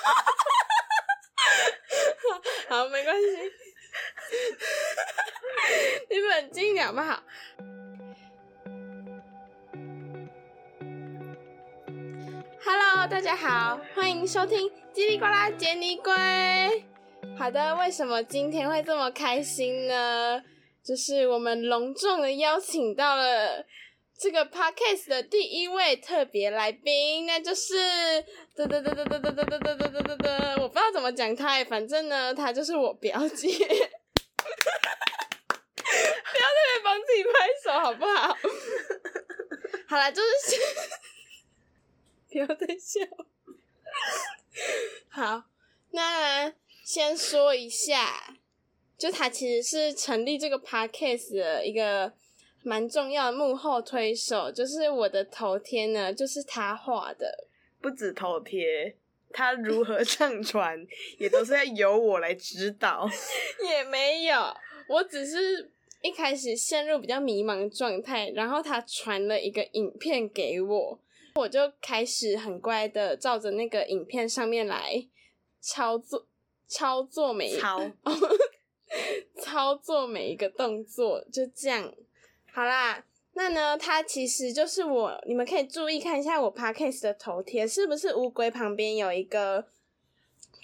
好，没关系，你冷静一点好不好？Hello，大家好，欢迎收听叽里呱啦杰尼龟。好的，为什么今天会这么开心呢？就是我们隆重的邀请到了。这个 podcast 的第一位特别来宾，那就是嘚嘚嘚嘚嘚嘚嘚嘚嘚嘚嘚嘚，我不知道怎么讲他，反正呢，他就是我表姐。不要特别帮自己拍手，好不好？好啦，就是 不要再笑。好，那先说一下，就他其实是成立这个 podcast 的一个。蛮重要的幕后推手，就是我的头贴呢，就是他画的。不止头贴，他如何 上传，也都是要由我来指导。也没有，我只是一开始陷入比较迷茫的状态，然后他传了一个影片给我，我就开始很乖的照着那个影片上面来操作，操作每一个操，操作每一个动作，就这样。好啦，那呢，它其实就是我，你们可以注意看一下我 podcast 的头贴，是不是乌龟旁边有一个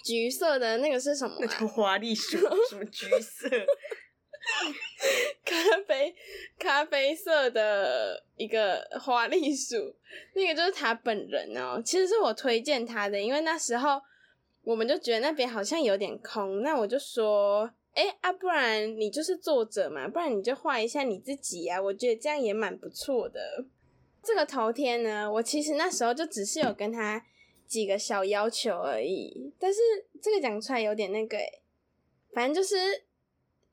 橘色的那个是什么、啊？那叫花栗鼠，什么橘色？咖啡咖啡色的一个花栗鼠，那个就是他本人哦。其实是我推荐他的，因为那时候我们就觉得那边好像有点空，那我就说。哎、啊，不然你就是作者嘛，不然你就画一下你自己啊，我觉得这样也蛮不错的。这个头贴呢，我其实那时候就只是有跟他几个小要求而已，但是这个讲出来有点那个、欸，反正就是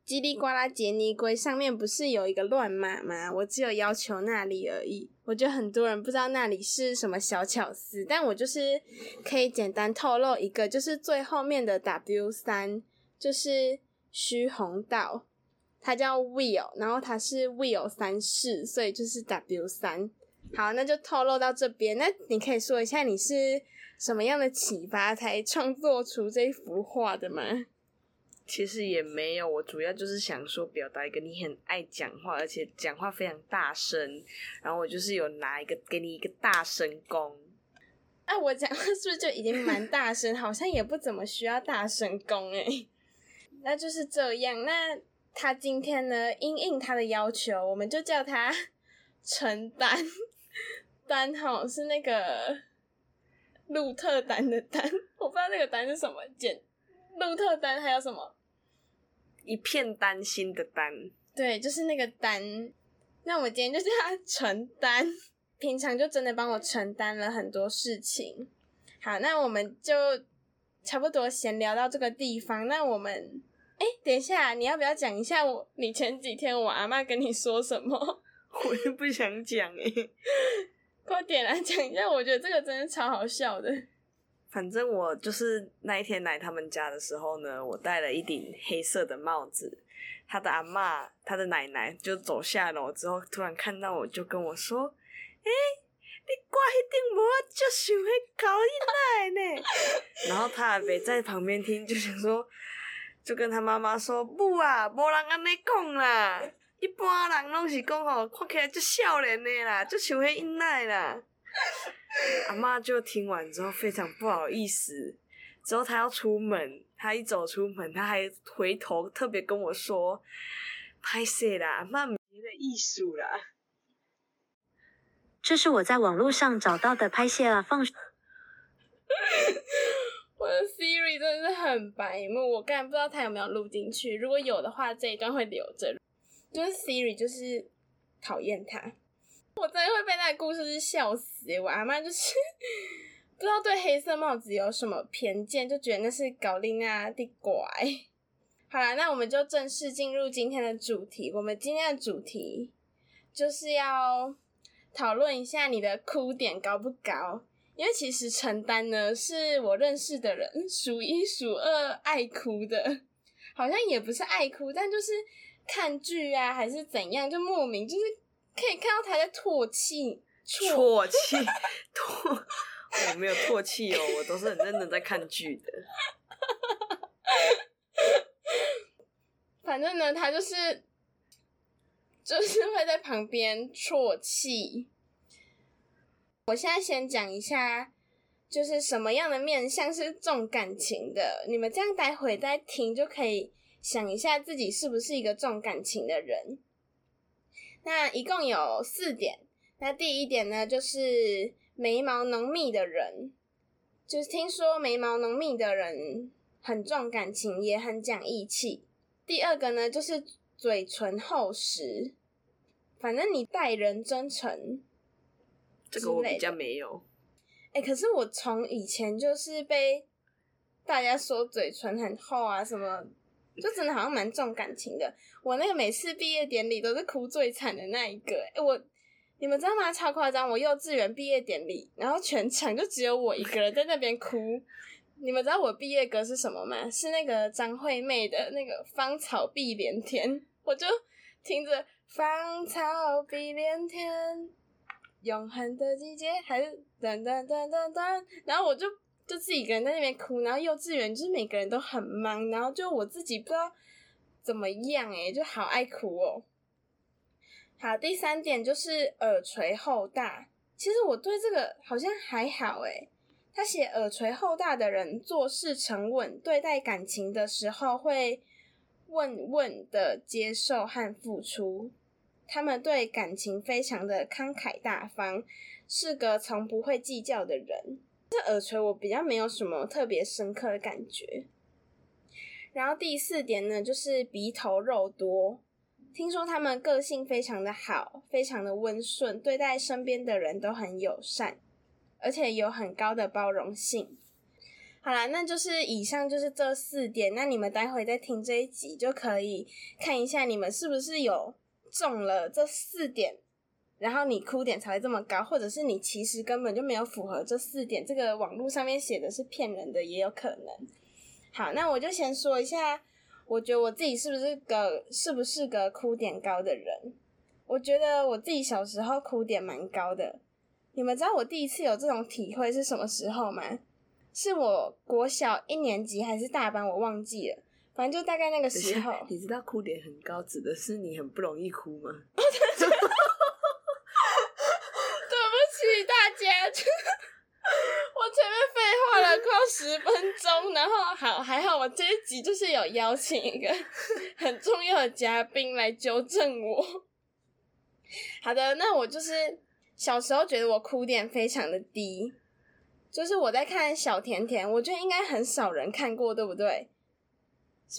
叽里呱啦杰尼龟上面不是有一个乱码吗？我只有要求那里而已。我觉得很多人不知道那里是什么小巧思，但我就是可以简单透露一个，就是最后面的 W 三，就是。须弘道，他叫 Will，然后他是 Will 三世，所以就是 W 三。好，那就透露到这边。那你可以说一下你是什么样的启发才创作出这幅画的吗？其实也没有，我主要就是想说表达一个你很爱讲话，而且讲话非常大声，然后我就是有拿一个给你一个大声功。啊，我讲话是不是就已经蛮大声？好像也不怎么需要大声功诶。那就是这样。那他今天呢，应应他的要求，我们就叫他 陈丹。丹吼是那个鹿特丹的丹，我不知道那个丹是什么。简鹿特丹还有什么？一片丹心的丹。对，就是那个丹。那我们今天就叫他 承担。平常就真的帮我承担了很多事情。好，那我们就差不多闲聊到这个地方。那我们。哎、欸，等一下，你要不要讲一下我？你前几天我阿妈跟你说什么？我又不想讲哎，快点来讲一下，我觉得这个真的超好笑的。反正我就是那一天来他们家的时候呢，我戴了一顶黑色的帽子。他的阿嬷，他的奶奶就走下楼之后，突然看到我就跟我说：“哎、欸，你挂一顶帽，就想会搞一奶呢。”然后他阿伯在旁边听，就想说。就跟他妈妈说：“不啊，无人安尼讲啦，一般人拢是讲吼，看起来就少年的啦，就像迄因奶啦。”阿妈就听完之后非常不好意思，之后他要出门，他一走出门，他还回头特别跟我说：“拍谢啦，阿妈没的艺术啦。”这是我在网络上找到的拍谢啦放。我的 Siri 真的是很白目，我刚才不知道他有没有录进去。如果有的话，这一段会留着。就是 Siri 就是讨厌他，我真的会被那个故事笑死。我阿妈就是不知道对黑色帽子有什么偏见，就觉得那是搞另啊的怪。好啦，那我们就正式进入今天的主题。我们今天的主题就是要讨论一下你的哭点高不高。因为其实陈丹呢，是我认识的人数一数二爱哭的，好像也不是爱哭，但就是看剧啊还是怎样，就莫名就是可以看到他在唾弃，啜泣，唾，我没有唾弃哦，我都是很认真在看剧的。反正呢，他就是就是会在旁边啜泣。我现在先讲一下，就是什么样的面相是重感情的，你们这样待会再听就可以想一下自己是不是一个重感情的人。那一共有四点。那第一点呢，就是眉毛浓密的人，就是听说眉毛浓密的人很重感情，也很讲义气。第二个呢，就是嘴唇厚实，反正你待人真诚。这个我比较没有。哎、欸，可是我从以前就是被大家说嘴唇很厚啊，什么，就真的好像蛮重感情的。我那个每次毕业典礼都是哭最惨的那一个。哎、欸，我。你们知道吗？超夸张！我幼稚园毕业典礼，然后全场就只有我一个人在那边哭。你们知道我毕业歌是什么吗？是那个张惠妹的那个《芳草碧连天》，我就听着“芳草碧连天，永恒的季节”，还是噔噔噔噔噔，然后我就就自己一个人在那边哭。然后幼稚园就是每个人都很忙，然后就我自己不知道怎么样哎、就好爱哭哦、好，第三点就是耳垂厚大。其实我对这个好像还好诶。他写耳垂厚大的人做事沉稳，对待感情的时候会问问的接受和付出。他们对感情非常的慷慨大方，是个从不会计较的人。这耳垂我比较没有什么特别深刻的感觉。然后第四点呢，就是鼻头肉多。听说他们个性非常的好，非常的温顺，对待身边的人都很友善，而且有很高的包容性。好啦，那就是以上就是这四点。那你们待会再听这一集，就可以看一下你们是不是有中了这四点，然后你哭点才会这么高，或者是你其实根本就没有符合这四点，这个网络上面写的是骗人的，也有可能。好，那我就先说一下。我觉得我自己是不是个是不是个哭点高的人？我觉得我自己小时候哭点蛮高的。你们知道我第一次有这种体会是什么时候吗？是我国小一年级还是大班？我忘记了。反正就大概那个时候。你知道哭点很高指的是你很不容易哭吗？对不起大家。我前面废话了快十分钟，然后好还好，我这一集就是有邀请一个很重要的嘉宾来纠正我。好的，那我就是小时候觉得我哭点非常的低，就是我在看小甜甜，我觉得应该很少人看过，对不对？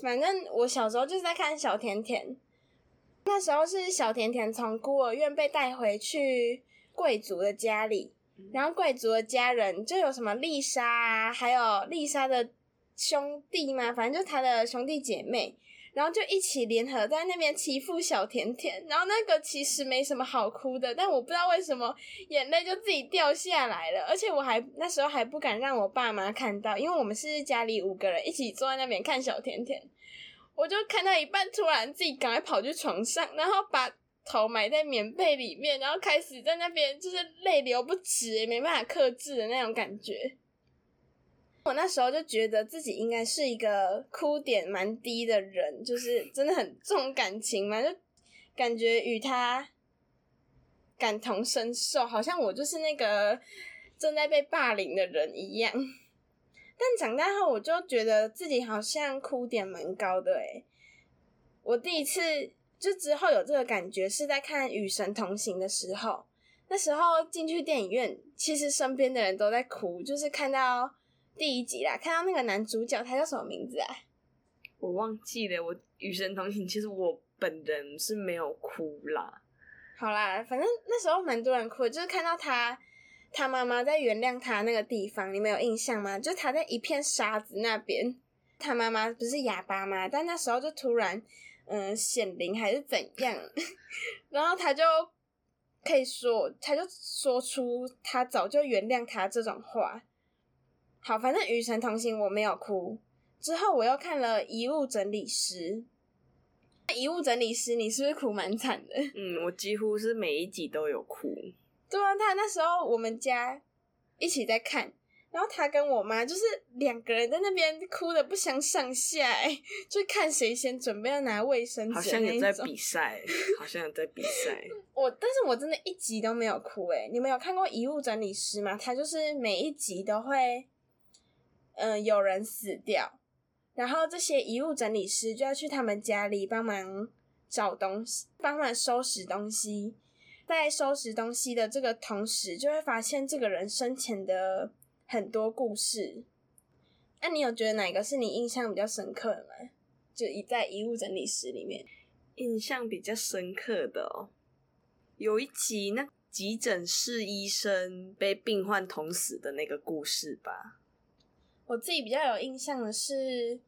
反正我小时候就是在看小甜甜，那时候是小甜甜从孤儿院被带回去贵族的家里。然后贵族的家人就有什么丽莎啊，还有丽莎的兄弟嘛，反正就他的兄弟姐妹，然后就一起联合在那边欺负小甜甜。然后那个其实没什么好哭的，但我不知道为什么眼泪就自己掉下来了，而且我还那时候还不敢让我爸妈看到，因为我们是家里五个人一起坐在那边看小甜甜，我就看到一半，突然自己赶快跑去床上，然后把。头埋在棉被里面，然后开始在那边就是泪流不止，也没办法克制的那种感觉。我那时候就觉得自己应该是一个哭点蛮低的人，就是真的很重感情嘛，就感觉与他感同身受，好像我就是那个正在被霸凌的人一样。但长大后，我就觉得自己好像哭点蛮高的诶，我第一次。就之后有这个感觉是在看《与神同行》的时候，那时候进去电影院，其实身边的人都在哭。就是看到第一集啦，看到那个男主角，他叫什么名字啊？我忘记了。我《与神同行》其实我本人是没有哭啦。好啦，反正那时候蛮多人哭，就是看到他他妈妈在原谅他那个地方，你们有印象吗？就他在一片沙子那边，他妈妈不是哑巴吗？但那时候就突然。嗯，显灵还是怎样？然后他就可以说，他就说出他早就原谅他这种话。好，反正《与神同行》我没有哭。之后我又看了《遗物整理师》，《遗物整理师》你是不是哭蛮惨的？嗯，我几乎是每一集都有哭。对啊，他那时候我们家一起在看。然后他跟我妈就是两个人在那边哭的不相上下，哎，就看谁先准备要拿卫生纸。好像有在比赛，好像有在比赛。我，但是我真的一集都没有哭，哎，你们有看过《遗物整理师》吗？他就是每一集都会，嗯、有人死掉，然后这些遗物整理师就要去他们家里帮忙找东西，帮忙收拾东西。在收拾东西的这个同时，就会发现这个人生前的。很多故事，那、你有觉得哪个是你印象比较深刻的吗？就一在遗物整理师里面，印象比较深刻的哦，有一集那急诊室医生被病患捅死的那个故事吧。我自己比较有印象的是，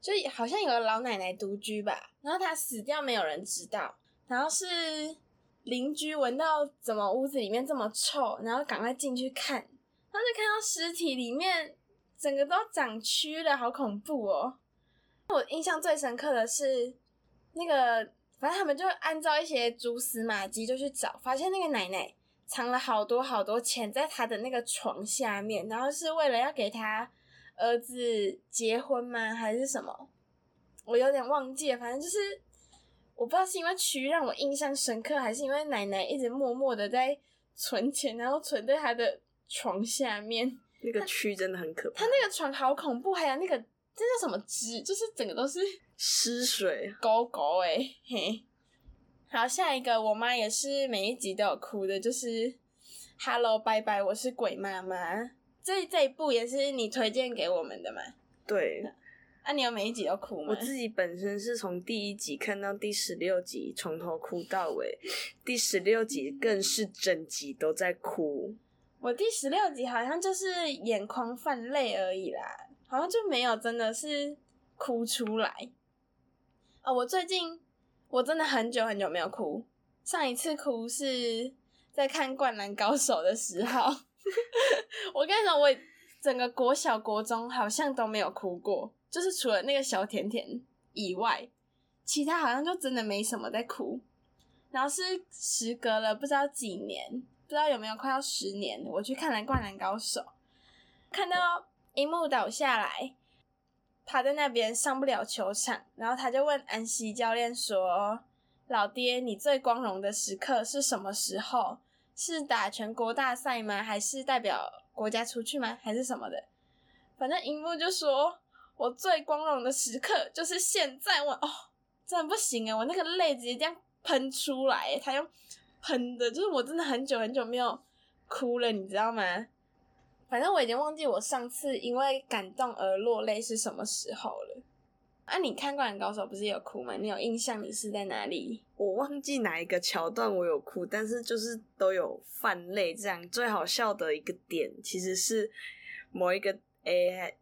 就好像有个老奶奶独居吧，然后她死掉没有人知道，然后是邻居闻到怎么屋子里面这么臭，然后赶快进去看。当时看到尸体里面整个都长蛆了，好恐怖哦！我印象最深刻的是那个，反正他们就按照一些蛛丝马迹就去找，发现那个奶奶藏了好多好多钱在她的那个床下面，然后是为了要给她儿子结婚吗？还是什么？我有点忘记了，反正就是我不知道是因为蛆让我印象深刻，还是因为奶奶一直默默的在存钱，然后存在她的。床下面那个蛆真的很可怕，他那个床好恐怖，还有那个这叫什么汁，就是整个都是湿水，狗狗哎嘿。好，下一个我妈也是每一集都有哭的，就是《Hello 拜拜，我是鬼妈妈》这这一部也是你推荐给我们的嘛？对，啊，你有每一集都哭吗？我自己本身是从第一集看到第十六集，从头哭到尾，第十六集更是整集都在哭。我第十六集好像就是眼眶泛泪而已啦，好像就没有真的是哭出来。哦，我最近我真的很久很久没有哭，上一次哭是在看《灌篮高手》的时候。我跟你说，我整个国小国中好像都没有哭过，就是除了那个小甜甜以外，其他好像就真的没什么在哭。然后是时隔了不知道几年。不知道有没有快要十年，我去看了《灌篮高手》，看到樱木倒下来，他在那边上不了球场，然后他就问安西教练说：“老爹，你最光荣的时刻是什么时候？是打全国大赛吗？还是代表国家出去吗？还是什么的？”反正荧幕就说：“我最光荣的时刻就是现在。我”哦，真的不行啊，我那个泪直接这样喷出来，他用。喷的，就是我真的很久很久没有哭了，你知道吗？反正我已经忘记我上次因为感动而落泪是什么时候了。啊，你看《灌篮高手》不是有哭吗？你有印象你是在哪里？我忘记哪一个桥段我有哭，但是就是都有泛泪。这样最好笑的一个点其实是某一个诶、欸，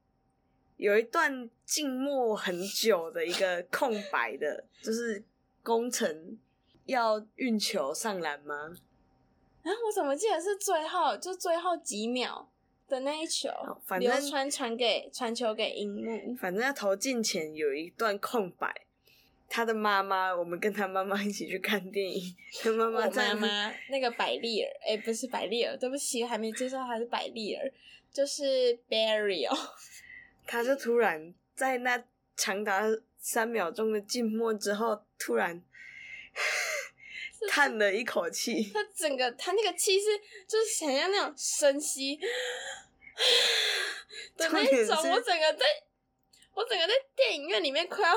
有一段静默很久的一个空白的，就是工程。要运球上篮吗？啊，我怎么记得是最后就最后几秒的那一球，反正流川传给传球给樱木。反正要投进前有一段空白，他的妈妈，我们跟他妈妈一起去看电影。他妈妈在妈妈那个百丽尔，哎、欸，不是百丽尔，对不起，还没介绍他是百丽尔，就是 Barry 哦。他就突然在那长达三秒钟的静默之后，突然。叹了一口气，他整个他那个气是就是想要那种深吸的那种，我整个在，我整个在电影院里面快要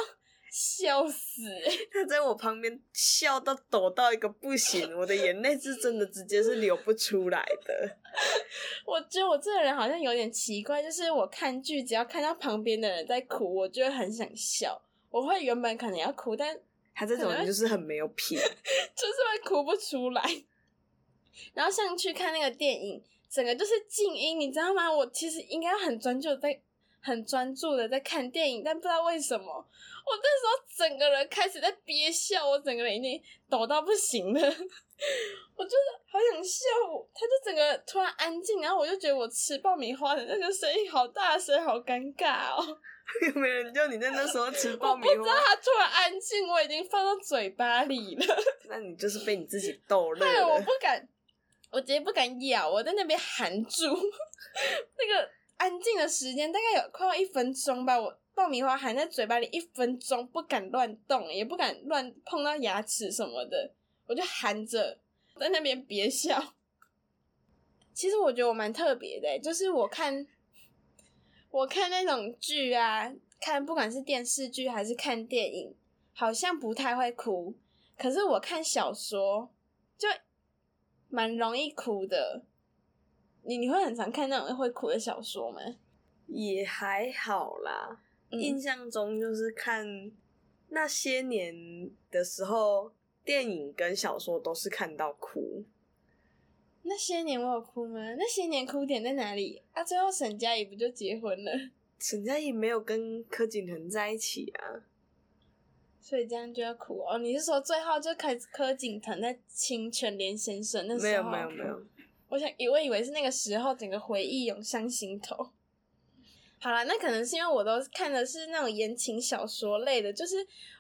笑死，他在我旁边笑到抖到一个不行，我的眼泪是真的直接是流不出来的。我觉得我这个人好像有点奇怪，就是我看剧只要看到旁边的人在哭，我就会很想笑，我会原本可能要哭，但。他这种人就是很没有品，就是会哭不出来。然后像去看那个电影，整个就是静音，你知道吗？我其实应该很专注在，很专注的在看电影，但不知道为什么，我那时候整个人开始在憋笑，我整个人已经抖到不行了。我就是好想笑，他就整个突然安静，然后我就觉得我吃爆米花的那个声音好大声，好尴尬哦。有没有人叫你在那时候吃爆米花？我不知道他突然安静，我已经放到嘴巴里了。那你就是被你自己逗乐了。对，我不敢，我直接不敢咬，我在那边含住，那个安静的时间大概有快要一分钟吧。我爆米花含在嘴巴里一分钟，不敢乱动，也不敢乱碰到牙齿什么的，我就含着在那边憋笑。其实我觉得我蛮特别的，就是我看我看那种剧啊，看不管是电视剧还是看电影，好像不太会哭。可是我看小说就蛮容易哭的。你你会很常看那种会哭的小说吗？也还好啦，嗯、印象中就是看那些年的时候，电影跟小说都是看到哭。那些年我有哭吗？那些年哭点在哪里？啊，最后沈佳宜不就结婚了？沈佳宜没有跟柯景腾在一起啊，所以这样就要哭哦。你是说最后就开始柯景腾在亲全联先生那时候？没有没有没有，我想以为以为是那个时候，整个回忆涌上心头。好啦，那可能是因为我都看的是那种言情小说类的，就是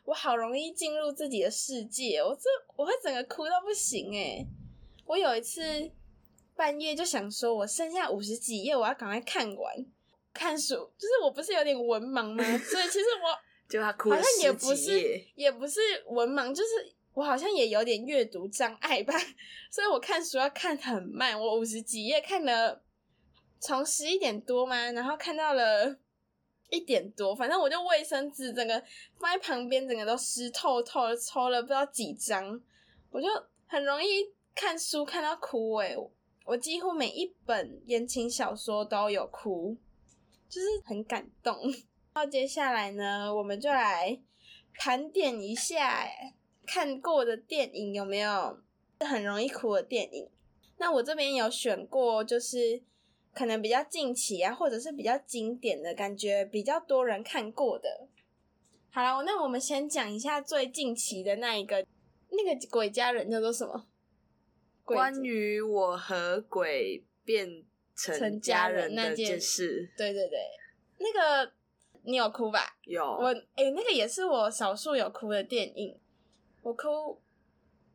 我好容易进入自己的世界，我这我会整个哭到不行诶。我有一次半夜就想说，我剩下五十几页，我要赶快看完。看书就是我不是有点文盲吗？所以其实我 就他哭了好像也不是也不是文盲，就是我好像也有点阅读障碍吧。所以我看书要看很慢，我五十几页看了，从十一点多嘛，然后看到了一点多，反正我就卫生纸整个放在旁边，整个都湿透透的，抽了不知道几张，我就很容易。看书看到哭诶、欸，我几乎每一本言情小说都有哭，就是很感动。那接下来呢，我们就来盘点一下看过的电影有没有很容易哭的电影。那我这边有选过，就是可能比较近期啊，或者是比较经典的感觉，比较多人看过的。好了，那我们先讲一下最近期的那一个，那个鬼家人叫做什么？关于我和鬼变成家人那件事，对对对，那个你有哭吧？有我哎、欸，那个也是我少数有哭的电影。我哭，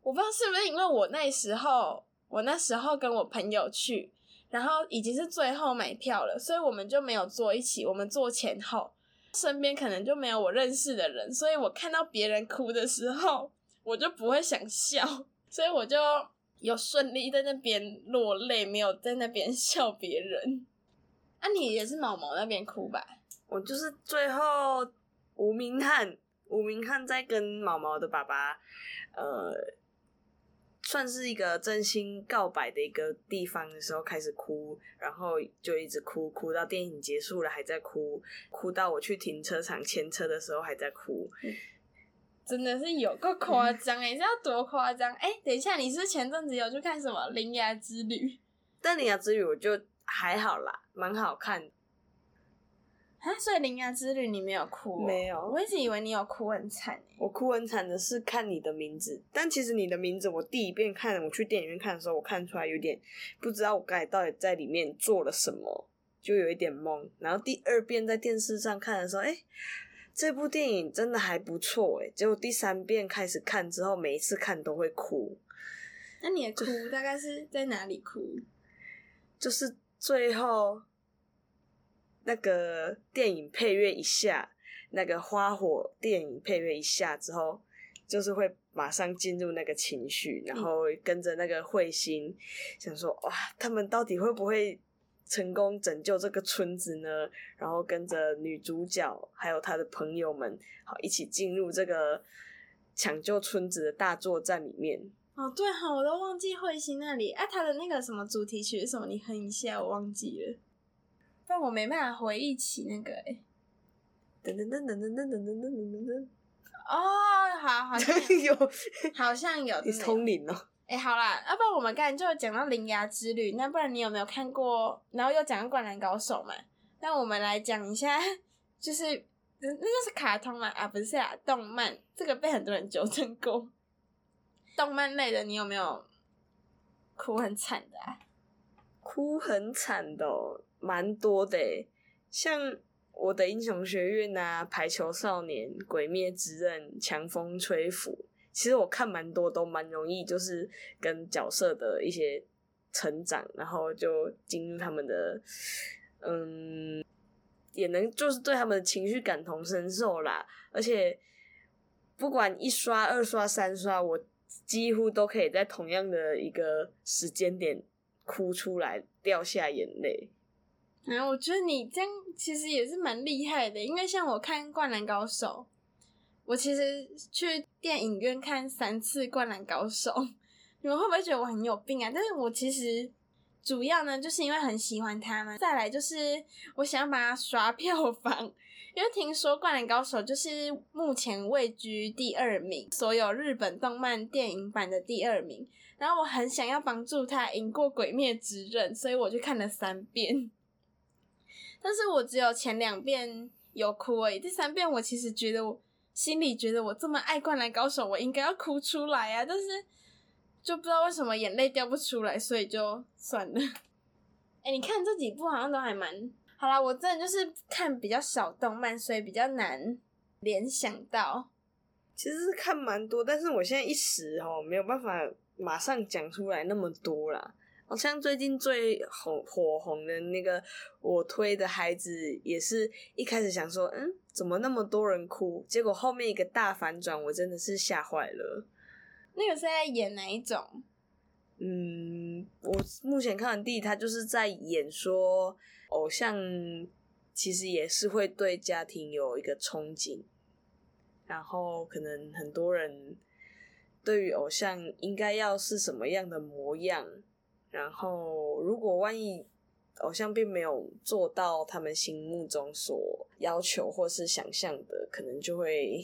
我不知道是不是因为我那时候，我那时候跟我朋友去，然后已经是最后买票了，所以我们就没有坐一起，我们坐前后，身边可能就没有我认识的人，所以我看到别人哭的时候，我就不会想笑，所以我就。有顺利在那边落泪，没有在那边 笑别人。啊，你也是毛毛那边哭吧？我就是最后吴明翰，吴明翰在跟毛毛的爸爸，呃，算是一个真心告白的一个地方的时候开始哭，然后就一直哭，哭到电影结束了还在哭，哭到我去停车场牵车的时候还在哭。嗯真的是有够夸张诶，你知道多夸张？哎、欸，等一下，你是，是前阵子有去看什么《铃芽之旅》？但《铃芽之旅》我就还好啦，蛮好看的。啊，所以《铃芽之旅》你没有哭？没有，我一直以为你有哭很惨。我哭很惨的是看你的名字，但其实你的名字，我第一遍看，我去电影院看的时候，我看出来有点不知道我刚才到底在里面做了什么，就有一点懵。然后第二遍在电视上看的时候，哎、欸。这部电影真的还不错诶，结果第三遍开始看之后，每一次看都会哭。那你的哭大概是在哪里哭？就是最后那个电影配乐一下，那个花火电影配乐一下之后，就是会马上进入那个情绪，然后跟着那个彗星，想说哇，他们到底会不会？成功拯救这个村子呢，然后跟着女主角还有她的朋友们，好一起进入这个抢救村子的大作战里面。哦，对哈，我都忘记彗星那里。哎、啊，他的那个什么主题曲是什么？你哼一下，我忘记了。但我没办法回忆起那个哎。噔噔噔噔噔噔噔噔噔噔。哦，好，好像有，好像有。你通灵哦。哎、好啦，要不然我们刚才就讲到《铃芽之旅》，那不然你有没有看过？然后又讲到《灌篮高手》嘛？那我们来讲一下，就是那就是卡通嘛？啊，不是啊，动漫，这个被很多人纠正过。动漫类的，你有没有哭很惨的啊？哭很惨的、哦，蛮多的，像《我的英雄学院》啊，《排球少年》、《鬼灭之刃》、《强风吹拂》。其实我看蛮多，都蛮容易，就是跟角色的一些成长，然后就进入他们的，嗯，也能就是对他们的情绪感同身受啦。而且不管一刷、二刷、三刷，我几乎都可以在同样的一个时间点哭出来，掉下眼泪。啊，我觉得你这样其实也是蛮厉害的，因为像我看《灌篮高手》，我其实去电影院看三次《灌篮高手》，你们会不会觉得我很有病啊？但是我其实主要呢，就是因为很喜欢他们，再来就是我想要把它刷票房，因为听说《灌篮高手》就是目前位居第二名，所有日本动漫电影版的第二名，然后我很想要帮助他赢过《鬼灭之刃》，所以我去看了三遍。但是我只有前两遍有哭而已，第三遍我其实觉得我心里觉得我这么爱灌篮高手，我应该要哭出来啊，但是就不知道为什么眼泪掉不出来，所以就算了。哎、欸，你看这几部好像都还蛮好啦，我真的就是看比较少动漫，所以比较难联想到。其实是看蛮多，但是我现在一时哦没有办法马上讲出来那么多啦。好像最近最红火红的那个我推的孩子，也是一开始想说，嗯，怎么那么多人哭？结果后面一个大反转，我真的是吓坏了。那个是在演哪一种？嗯，我目前看完第一，他就是在演说，偶像其实也是会对家庭有一个憧憬，然后可能很多人对于偶像应该要是什么样的模样。然后，如果万一偶像并没有做到他们心目中所要求或是想象的，可能就会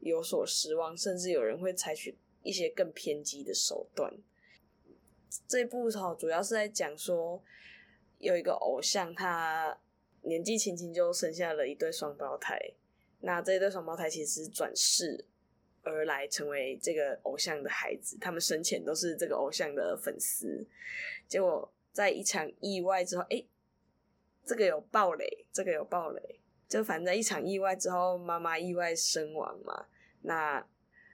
有所失望，甚至有人会采取一些更偏激的手段。这部好主要是在讲说，有一个偶像，他年纪轻轻就生下了一对双胞胎，那这一对双胞胎其实转世。而来成为这个偶像的孩子，他们生前都是这个偶像的粉丝，结果在一场意外之后，哎，这个有暴雷，这个有暴雷，就反正在一场意外之后，妈妈意外身亡嘛，那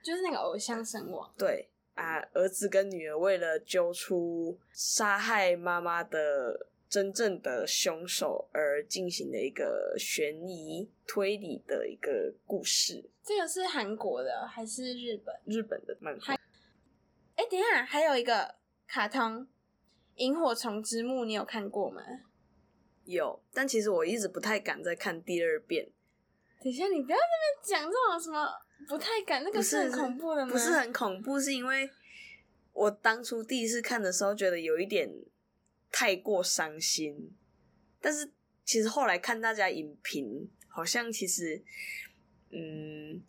就是那个偶像身亡。对啊，儿子跟女儿为了揪出杀害妈妈的。真正的凶手而进行的一个悬疑推理的一个故事。这个是韩国的还是日本？日本的漫画。哎，等一下，还有一个卡通《萤火虫之墓》，你有看过吗？有，但其实我一直不太敢再看第二遍。等一下，你不要在那边讲这种什么不太敢，那个是很恐怖的吗？不是很恐怖，是因为我当初第一次看的时候觉得有一点。太过伤心，但是其实后来看大家影评，好像其实，嗯，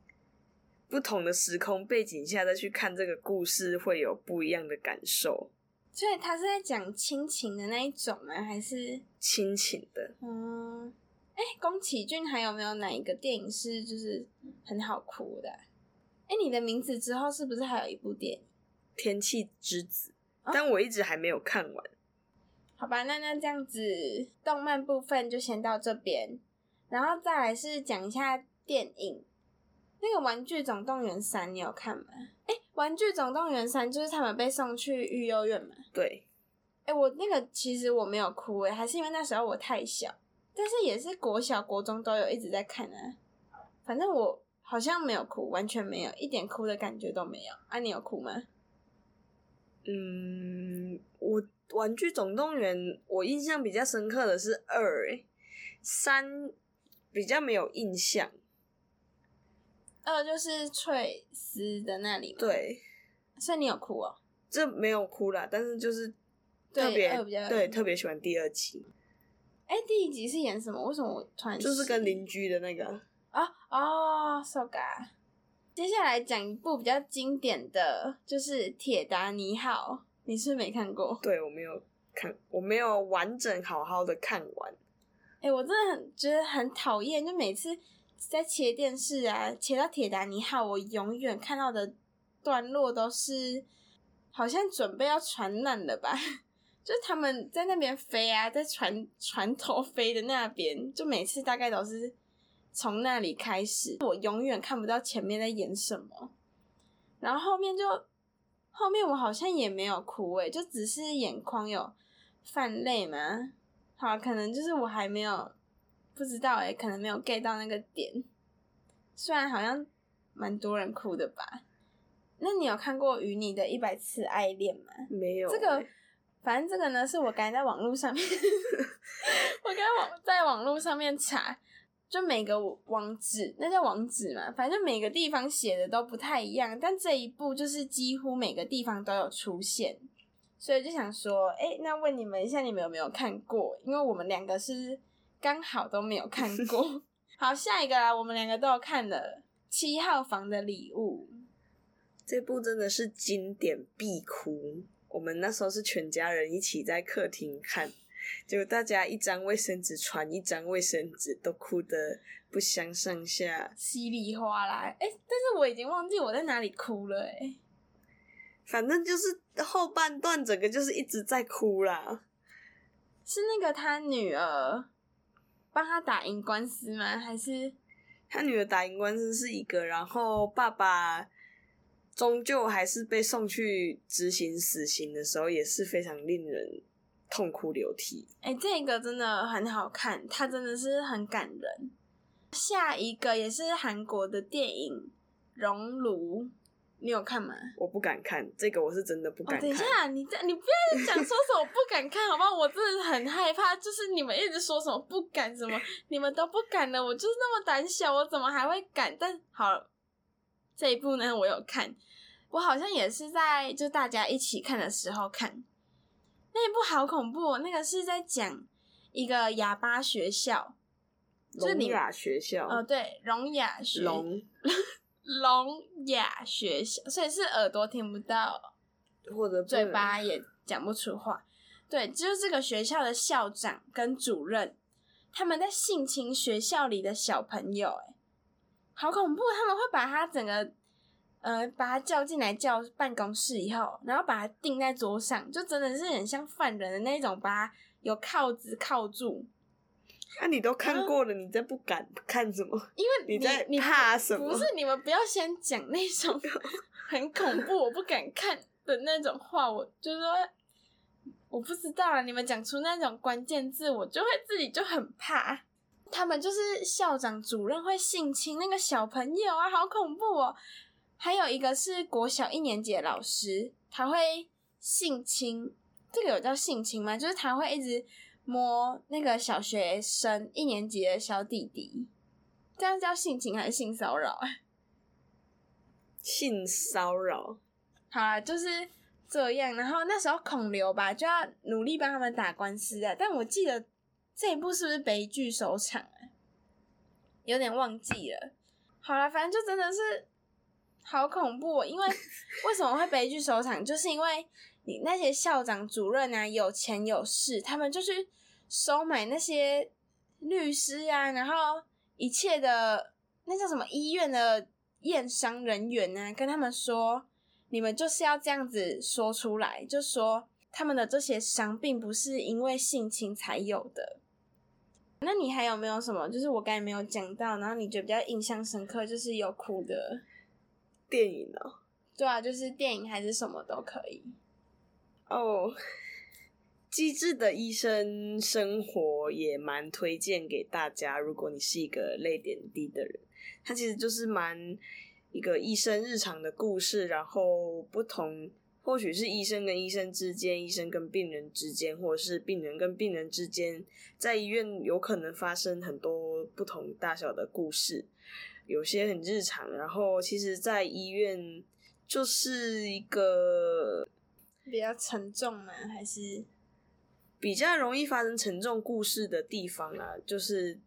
不同的时空背景下再去看这个故事，会有不一样的感受。所以他是在讲亲情的那一种吗？还是亲情的？嗯，哎、欸，宫崎骏还有没有哪一个电影是就是很好哭的？哎、欸，你的名字之后是不是还有一部电影《天气之子》？但我一直还没有看完。哦好吧，那那这样子，动漫部分就先到这边，然后再来是讲一下电影。那个《玩具总动员三》，你有看吗？哎，《玩具总动员三》就是他们被送去育幼院嘛？对。哎，我那个其实我没有哭，哎，还是因为那时候我太小，但是也是国小、国中都有一直在看啊。反正我好像没有哭，完全没有，一点哭的感觉都没有。啊，你有哭吗？嗯，我。玩具总动员，我印象比较深刻的是二，诶，三比较没有印象。二就是翠丝的那里吗？对，所以你有哭哦？这没有哭啦，但是就是特别对，特别喜欢第二集。哎，第一集是演什么？为什么我突然就是跟邻居的那个？啊哦，so ga。接下来讲一部比较经典的就是《铁达尼号》。你是没看过？对，我没有看，我没有完整好好的看完。哎、欸，我真的很觉得很讨厌，就每次在切电视啊，切到铁达尼号，我永远看到的段落都是好像准备要船难了吧？就他们在那边飞啊，在船船头飞的那边，就每次大概都是从那里开始，我永远看不到前面在演什么，然后后面就。后面我好像也没有哭诶，就只是眼眶有泛泪嘛。好，可能就是我还没有不知道诶，可能没有 get 到那个点。虽然好像蛮多人哭的吧。那你有看过《与你的一百次爱恋》吗？没有。这个，反正这个呢，是我刚才在网络上面，我刚才网在网络上面查，就每个网址，那叫网址嘛，反正每个地方写的都不太一样，但这一部就是几乎每个地方都有出现，所以就想说，哎、欸，那问你们一下，你们有没有看过？因为我们两个是刚好都没有看 过。好，下一个啦，我们两个都有看的《七号房的礼物》。这部真的是经典必哭，我们那时候是全家人一起在客厅看，结果大家一张卫生纸传一张卫生纸，都哭得不相上下，稀里哗啦。哎，但是我已经忘记我在哪里哭了，哎，反正就是后半段整个就是一直在哭啦。是那个他女儿帮他打赢官司吗？还是他女儿打赢官司是一个，然后爸爸。终究还是被送去执行死刑的时候，也是非常令人痛哭流涕。哎、欸，这个真的很好看，它真的是很感人。下一个也是韩国的电影《熔炉》，你有看吗？我不敢看，这个我是真的不敢看。哦、等一下，你这你不要讲说什么不敢看，好不好？我真的很害怕，就是你们一直说什么不敢，什么你们都不敢的，我就是那么胆小，我怎么还会敢？但好了。这一部呢，我有看，我好像也是在就大家一起看的时候看，那一部好恐怖哦，那个是在讲一个哑巴学校，聋哑学校，哦，对，聋哑学，聋聋哑学校，所以是耳朵听不到，或者嘴巴也讲不出话，对，就是这个学校的校长跟主任，他们在性侵学校里的小朋友，哎。好恐怖！他们会把他整个，呃，把他叫进来叫办公室以后，然后把他钉在桌上，就真的是很像犯人的那种，把他有铐子铐住。那、啊、你都看过了，嗯、你再不敢看什么？因为你，你在怕什么？不是，你们不要先讲那种 很恐怖、我不敢看的那种话。我就是说，我不知道啊，你们讲出那种关键字，我就会自己就很怕。他们就是校长、主任会性侵那个小朋友啊，好恐怖哦！还有一个是国小一年级的老师，他会性侵，这个有叫性侵吗？就是他会一直摸那个小学生一年级的小弟弟，这样叫性侵还是性骚扰？性骚扰。好啦，就是这样。然后那时候孔刘吧，就要努力帮他们打官司啊，但我记得。这一部是不是悲剧收场啊？有点忘记了。好了，反正就真的是好恐怖。因为 为什么会悲剧收场？就是因为你那些校长、主任啊，有钱有势，他们就去收买那些律师啊，然后一切的那叫什么医院的验伤人员啊，跟他们说，你们就是要这样子说出来，就说他们的这些伤并不是因为性侵才有的。那你还有没有什么？就是我刚才没有讲到，然后你觉得比较印象深刻，就是有哭的电影呢？对啊，就是电影还是什么都可以。哦，《机智的医生生活》也蛮推荐给大家。如果你是一个泪点低的人，它其实就是蛮一个医生日常的故事，然后不同。或许是医生跟医生之间，医生跟病人之间，或者是病人跟病人之间，在医院有可能发生很多不同大小的故事，有些很日常。然后，其实，在医院就是一个比较沉重吗？还是比较容易发生沉重故事的地方啊？就是。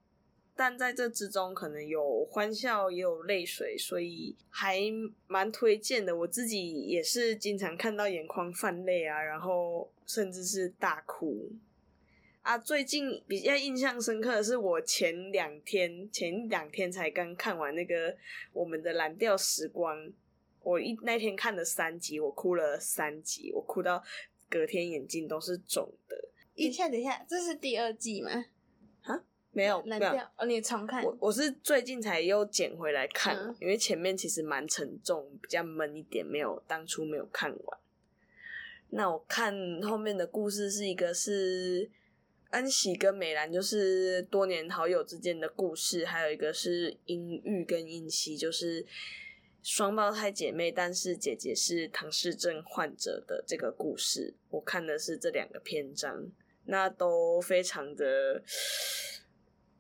但在这之中，可能有欢笑，也有泪水，所以还蛮推荐的。我自己也是经常看到眼眶泛泪啊，然后甚至是大哭啊。最近比较印象深刻的是，我前两天前两天才刚看完那个《我们的蓝调时光》，我一那天看了三集，我哭了三集，我哭到隔天眼睛都是肿的。等一下，等一下，这是第二季吗？没有没有冷掉哦，你重看。我我是最近才又捡回来看，嗯因为前面其实蛮沉重，比较闷一点，没有当初没有看完。那我看后面的故事是一个是安喜跟美兰，就是多年好友之间的故事，还有一个是英玉跟英熙，就是双胞胎姐妹，但是姐姐是唐氏症患者的这个故事。我看的是这两个篇章，那都非常的。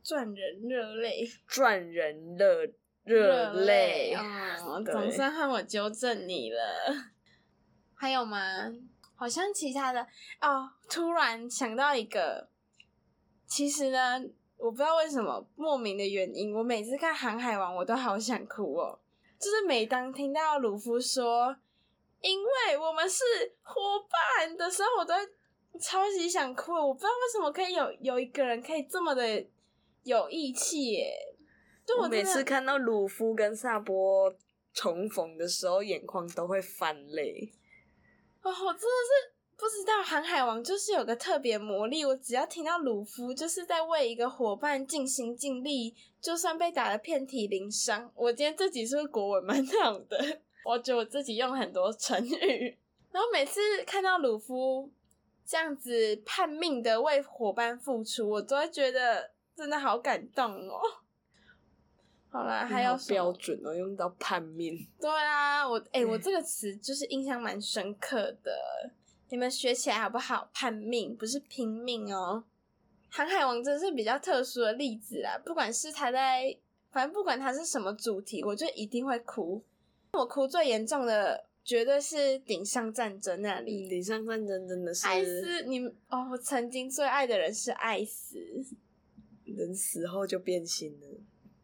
赚人热泪，赚人热热泪啊，总算换我纠正你了。还有吗？好像其他的哦，突然想到一个，其实呢，我不知道为什么莫名的原因，我每次看《航海王》，我都好想哭哦。就是每当听到鲁夫说“因为我们是伙伴”的时候，我都超级想哭。我不知道为什么可以有有一个人可以这么的。有义气耶！就我，我每次看到鲁夫跟萨波重逢的时候，眼眶都会泛泪。哦，我真的是不知道《航海王》就是有个特别魔力，我只要听到鲁夫就是在为一个伙伴尽心尽力，就算被打得遍体鳞伤。我今天这集是不是国文蛮好的？我觉得我自己用很多成语，然后每次看到鲁夫这样子叛命的为伙伴付出，我都会觉得。真的好感动哦！好啦，还有标准哦，用到叛命。对啊，我哎、欸，我这个词就是印象蛮深刻的，你们学起来好不好？叛命不是拼命哦。航海王真是比较特殊的例子啊，不管是他在，反正不管他是什么主题，我就一定会哭。我哭最严重的绝对是顶上战争那里，顶上战争真的是艾斯，你哦，我曾经最爱的人是艾斯。人死后就变心了，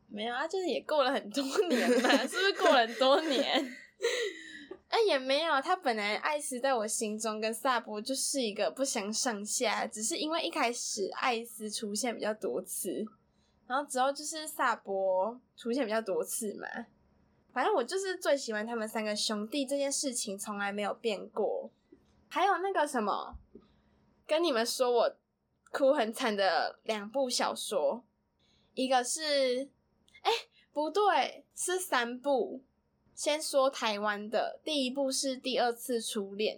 没有啊，就是也过了很多年嘛，是不是过了很多年？也没有，他本来艾斯在我心中跟萨博就是一个不相上下，只是因为一开始艾斯出现比较多次，然后之后就是萨博出现比较多次嘛。反正我就是最喜欢他们三个兄弟这件事情从来没有变过。还有那个什么，跟你们说我。哭很惨的两部小说，一个是，哎、不对，是三部。先说台湾的，第一部是《第二次初恋》，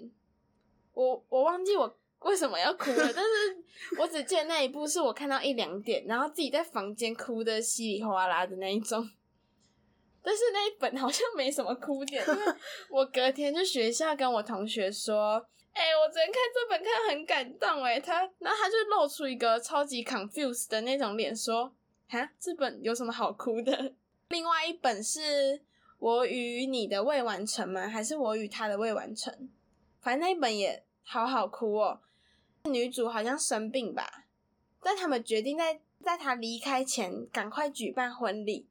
我我忘记我为什么要哭了，但是我只记得那一部是我看到一两点，然后自己在房间哭的稀里哗啦的那一种。但是那一本好像没什么哭点，因为我隔天去学校跟我同学说。哎、我昨天看这本看很感动哎，他然后他就露出一个超级 confused 的那种脸，说：“哈，这本有什么好哭的？”另外一本是我与你的未完成吗？还是我与他的未完成？反正那一本也好好哭哦。女主好像生病吧，但他们决定在在她离开前赶快举办婚礼。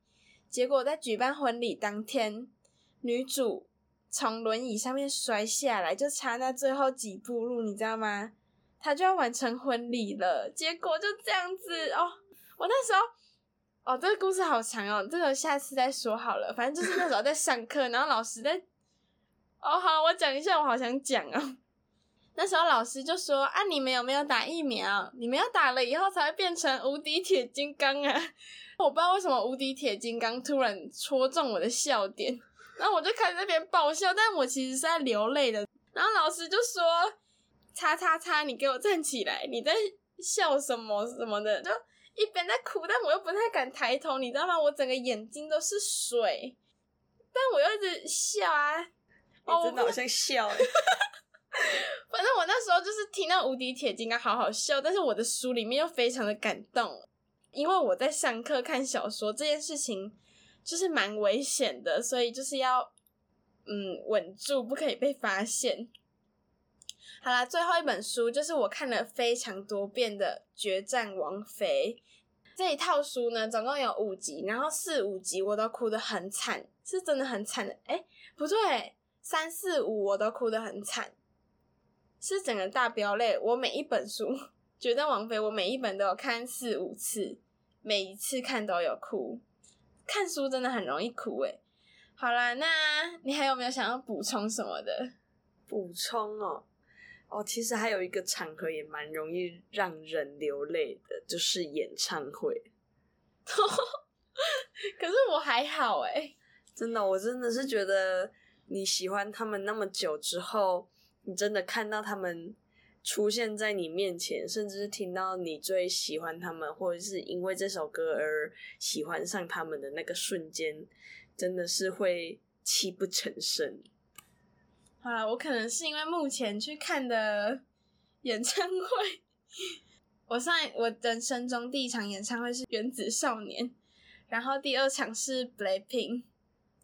结果在举办婚礼当天，女主。从轮椅上面摔下来，就差那最后几步路，你知道吗？她就要完成婚礼了，结果就这样子哦。我那时候，哦，这个故事好长哦，这个下次再说好了。反正就是那时候在上课，然后老师在，哦，好，我讲一下，我好想讲哦。那时候老师就说：“啊，你们有没有打疫苗？你们要打了以后才会变成无敌铁金刚啊！” 我不知道为什么无敌铁金刚突然戳中我的笑点。然后我就开始那边爆笑，但我其实是在流泪的。然后老师就说：“叉叉叉，你给我站起来！你在笑什么什么的？”就一边在哭，但我又不太敢抬头，你知道吗？我整个眼睛都是水，但我又一直笑啊！哦，真的好像笑哎。反正我那时候就是听到无敌铁金刚好好笑，但是我的书里面又非常的感动，因为我在上课看小说这件事情。就是蛮危险的，所以就是要嗯稳住，不可以被发现。好啦，最后一本书就是我看了非常多遍的《决战王妃》这一套书呢，总共有五集，然后四五集我都哭得很惨，是真的很惨的。哎，不对，三四五我都哭得很惨，是整个大飙泪。我每一本书《决战王妃》，我每一本都有看四五次，每一次看都有哭。看书真的很容易哭诶。好啦，那你还有没有想要补充什么的？补充哦，哦，其实还有一个场合也蛮容易让人流泪的，就是演唱会。可是我还好哎，真的，我真的是觉得你喜欢他们那么久之后，你真的看到他们出现在你面前，甚至是听到你最喜欢他们，或者是因为这首歌而喜欢上他们的那个瞬间，真的是会泣不成声。好了，我可能是因为目前去看的演唱会，我上我人生中第一场演唱会是原子少年，然后第二场是 Blackpink，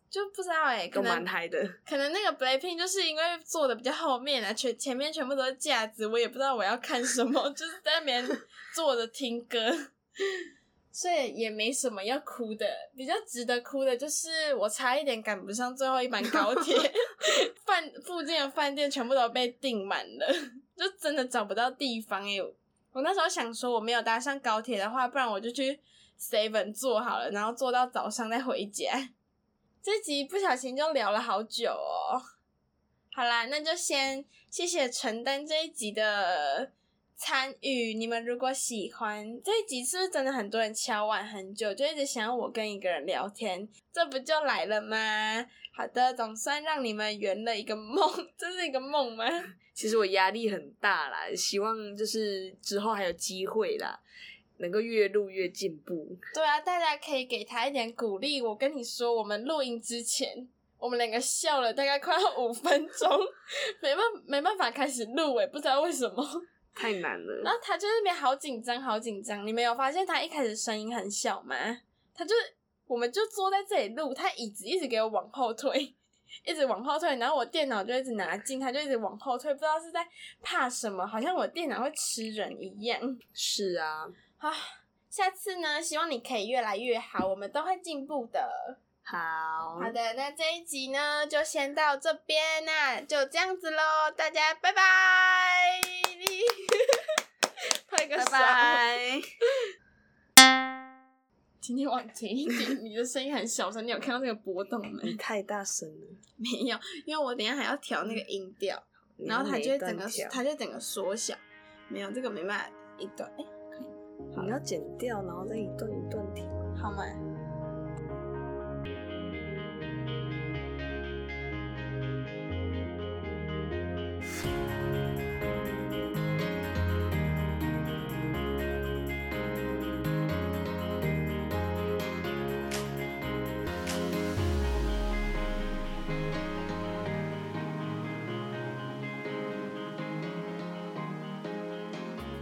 就不知道哎、欸，可能蛮嗨的，可能那个 Blackpink 就是因为坐的比较后面啊，全前面全部都是架子，我也不知道我要看什么，就是在那边坐着听歌。所以也没什么要哭的，比较值得哭的就是我差一点赶不上最后一班高铁，饭附近的饭店全部都被订满了，就真的找不到地方哎。我那时候想说我没有搭上高铁的话，不然我就去 Seven 坐好了，然后坐到早上再回家。这集不小心就聊了好久哦。好啦，那就先谢谢承担这一集的。参与，你们如果喜欢这一集，是不是真的很多人敲碗很久，就一直想要我跟一个人聊天？这不就来了吗？好的，总算让你们圆了一个梦，这是一个梦吗？其实我压力很大啦，希望就是之后还有机会啦，能够越录越进步。对啊，大家可以给他一点鼓励。我跟你说，我们录音之前，我们两个笑了大概快要五分钟，没办没办法开始录诶，不知道为什么。太难了，然后他就那边好紧张，好紧张。你没有发现他一开始声音很小吗？他就，我们就坐在这里录，他椅子一直给我往后推，一直往后退，然后我电脑就一直拿近，他就一直往后退，不知道是在怕什么，好像我电脑会吃人一样。是啊，啊，下次呢，希望你可以越来越好，我们都会进步的。好，好的，那这一集呢，就先到这边，那就这样子喽，大家拜拜。拍个手。拜拜。今天往前一点，你的声音很小声，你有看到那个波动吗？你太大声了。没有，因为我等一下还要调那个音调，嗯、然后它就会整个，它就整个缩小。没有这个没办法一段，哎、欸，可以。好，你要剪掉，然后再一段一段调，好吗？